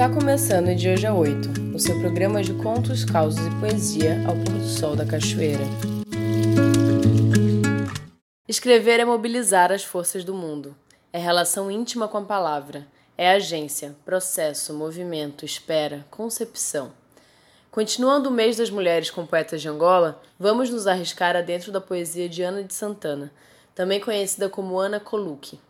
Está começando de hoje a 8, o seu programa de contos, causos e poesia ao pôr do sol da cachoeira. Escrever é mobilizar as forças do mundo. É relação íntima com a palavra. É agência, processo, movimento, espera, concepção. Continuando o mês das mulheres com poetas de Angola, vamos nos arriscar adentro da poesia de Ana de Santana, também conhecida como Ana Colucci.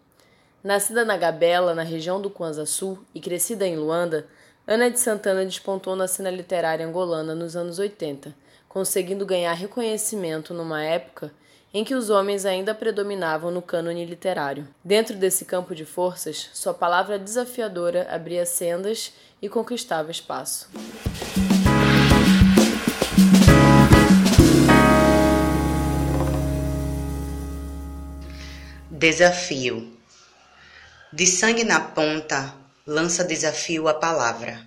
Nascida na Gabela, na região do Kwanza Sul, e crescida em Luanda, Ana de Santana despontou na cena literária angolana nos anos 80, conseguindo ganhar reconhecimento numa época em que os homens ainda predominavam no cânone literário. Dentro desse campo de forças, sua palavra desafiadora abria sendas e conquistava espaço. Desafio de sangue na ponta, lança desafio a palavra.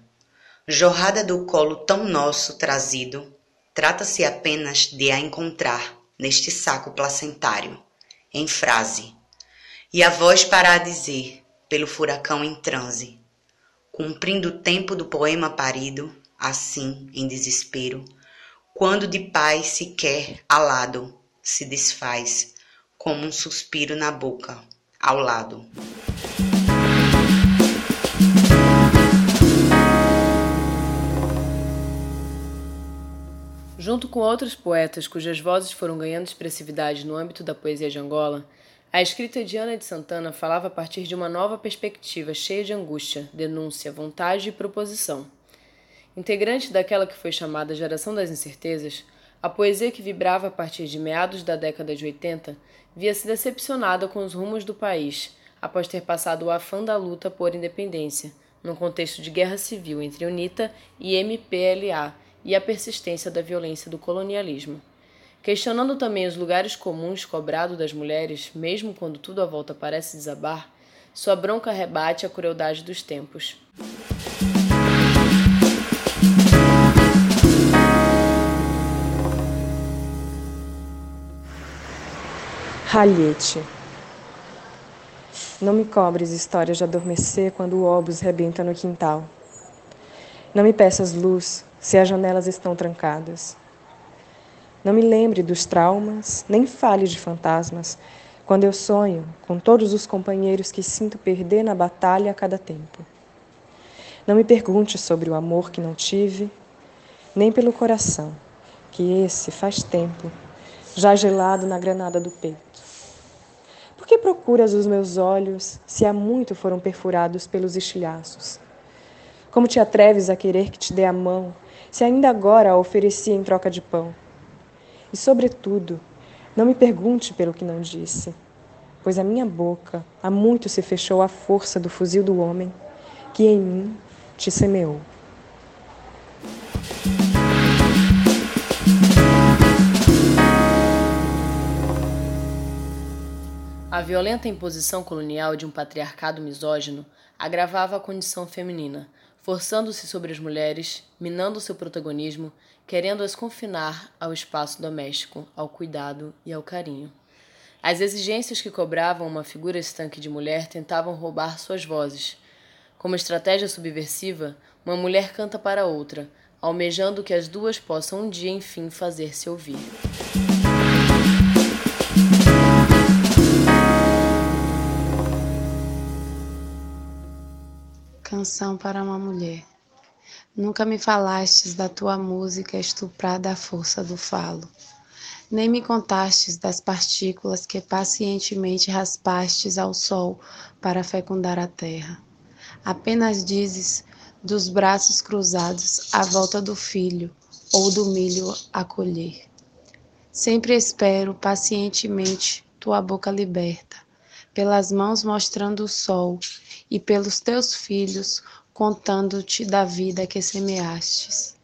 Jorrada do colo tão nosso trazido, trata-se apenas de a encontrar neste saco placentário, em frase. E a voz para a dizer, pelo furacão em transe, cumprindo o tempo do poema parido, assim, em desespero, quando de paz se quer alado, se desfaz, como um suspiro na boca, ao lado. Junto com outros poetas cujas vozes foram ganhando expressividade no âmbito da poesia de Angola, a escrita de Ana de Santana falava a partir de uma nova perspectiva cheia de angústia, denúncia, vontade e proposição. Integrante daquela que foi chamada Geração das Incertezas, a poesia que vibrava a partir de meados da década de 80 via-se decepcionada com os rumos do país, após ter passado o afã da luta por independência, num contexto de guerra civil entre UNITA e MPLA, e a persistência da violência do colonialismo. Questionando também os lugares comuns cobrados das mulheres, mesmo quando tudo à volta parece desabar, sua bronca rebate a crueldade dos tempos. Ralhete. Não me cobres histórias de adormecer quando o obus rebenta no quintal. Não me peças luz se as janelas estão trancadas. Não me lembre dos traumas, nem fale de fantasmas, quando eu sonho com todos os companheiros que sinto perder na batalha a cada tempo. Não me pergunte sobre o amor que não tive, nem pelo coração, que esse faz tempo, já gelado na granada do peito. Por que procuras os meus olhos se há muito foram perfurados pelos estilhaços? Como te atreves a querer que te dê a mão se ainda agora a oferecia em troca de pão. E, sobretudo, não me pergunte pelo que não disse, pois a minha boca há muito se fechou à força do fuzil do homem que em mim te semeou. A violenta imposição colonial de um patriarcado misógino agravava a condição feminina, forçando-se sobre as mulheres, minando seu protagonismo, querendo-as confinar ao espaço doméstico, ao cuidado e ao carinho. As exigências que cobravam uma figura estanque de mulher tentavam roubar suas vozes. Como estratégia subversiva, uma mulher canta para outra, almejando que as duas possam um dia enfim fazer-se ouvir. Canção para uma mulher. Nunca me falastes da tua música estuprada à força do falo, nem me contastes das partículas que pacientemente raspastes ao sol para fecundar a terra. Apenas dizes dos braços cruzados à volta do filho ou do milho a colher. Sempre espero pacientemente tua boca liberta, pelas mãos mostrando o sol e pelos teus filhos, contando-te da vida que semeastes.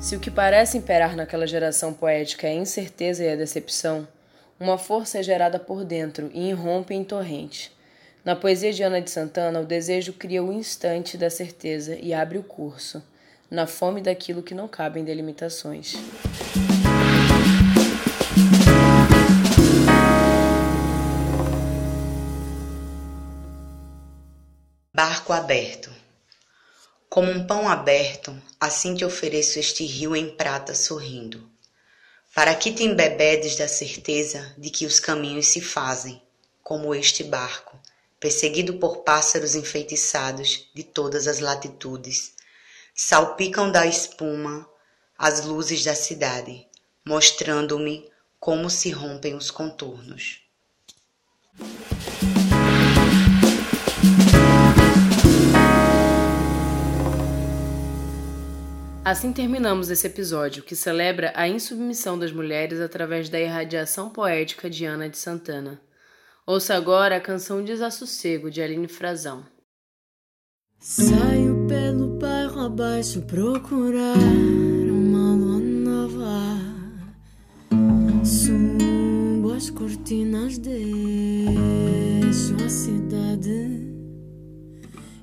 Se o que parece imperar naquela geração poética é a incerteza e a decepção, uma força é gerada por dentro e irrompe em torrente. Na poesia de Ana de Santana, o desejo cria o instante da certeza e abre o curso, na fome daquilo que não cabem delimitações. Barco aberto. Como um pão aberto, assim te ofereço este rio em prata sorrindo. Para que te embebedes da certeza de que os caminhos se fazem, como este barco, perseguido por pássaros enfeitiçados de todas as latitudes, Salpicam da espuma as luzes da cidade, mostrando-me como se rompem os contornos. Assim terminamos esse episódio, que celebra a insubmissão das mulheres através da irradiação poética de Ana de Santana. Ouça agora a canção Desassossego, de Aline Frazão. Saio abaixo procurar uma lua nova. Subo as cortinas, deixo a cidade.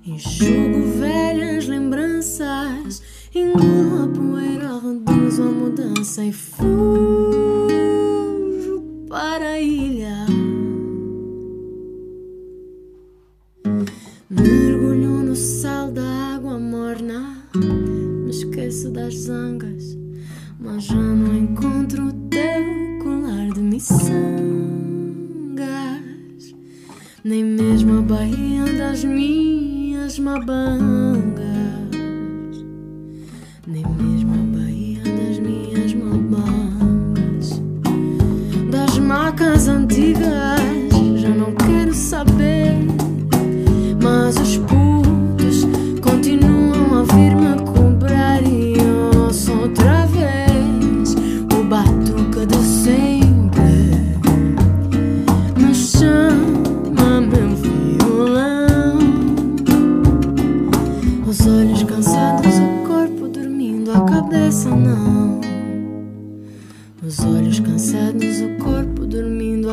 Enxugo velhas lembranças Engulo a poeira, reduzo a mudança e fujo das minhas mabangas. Nem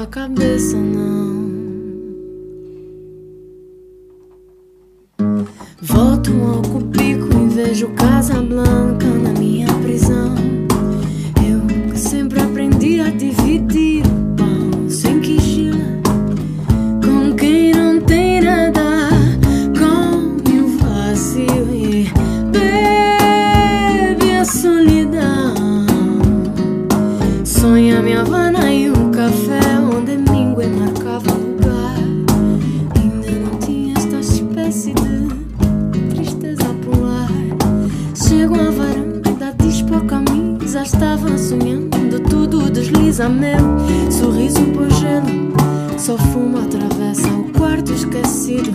dormindo, a cabeça não. Sorriso por gelo. Só fumo atravessa o quarto esquecido.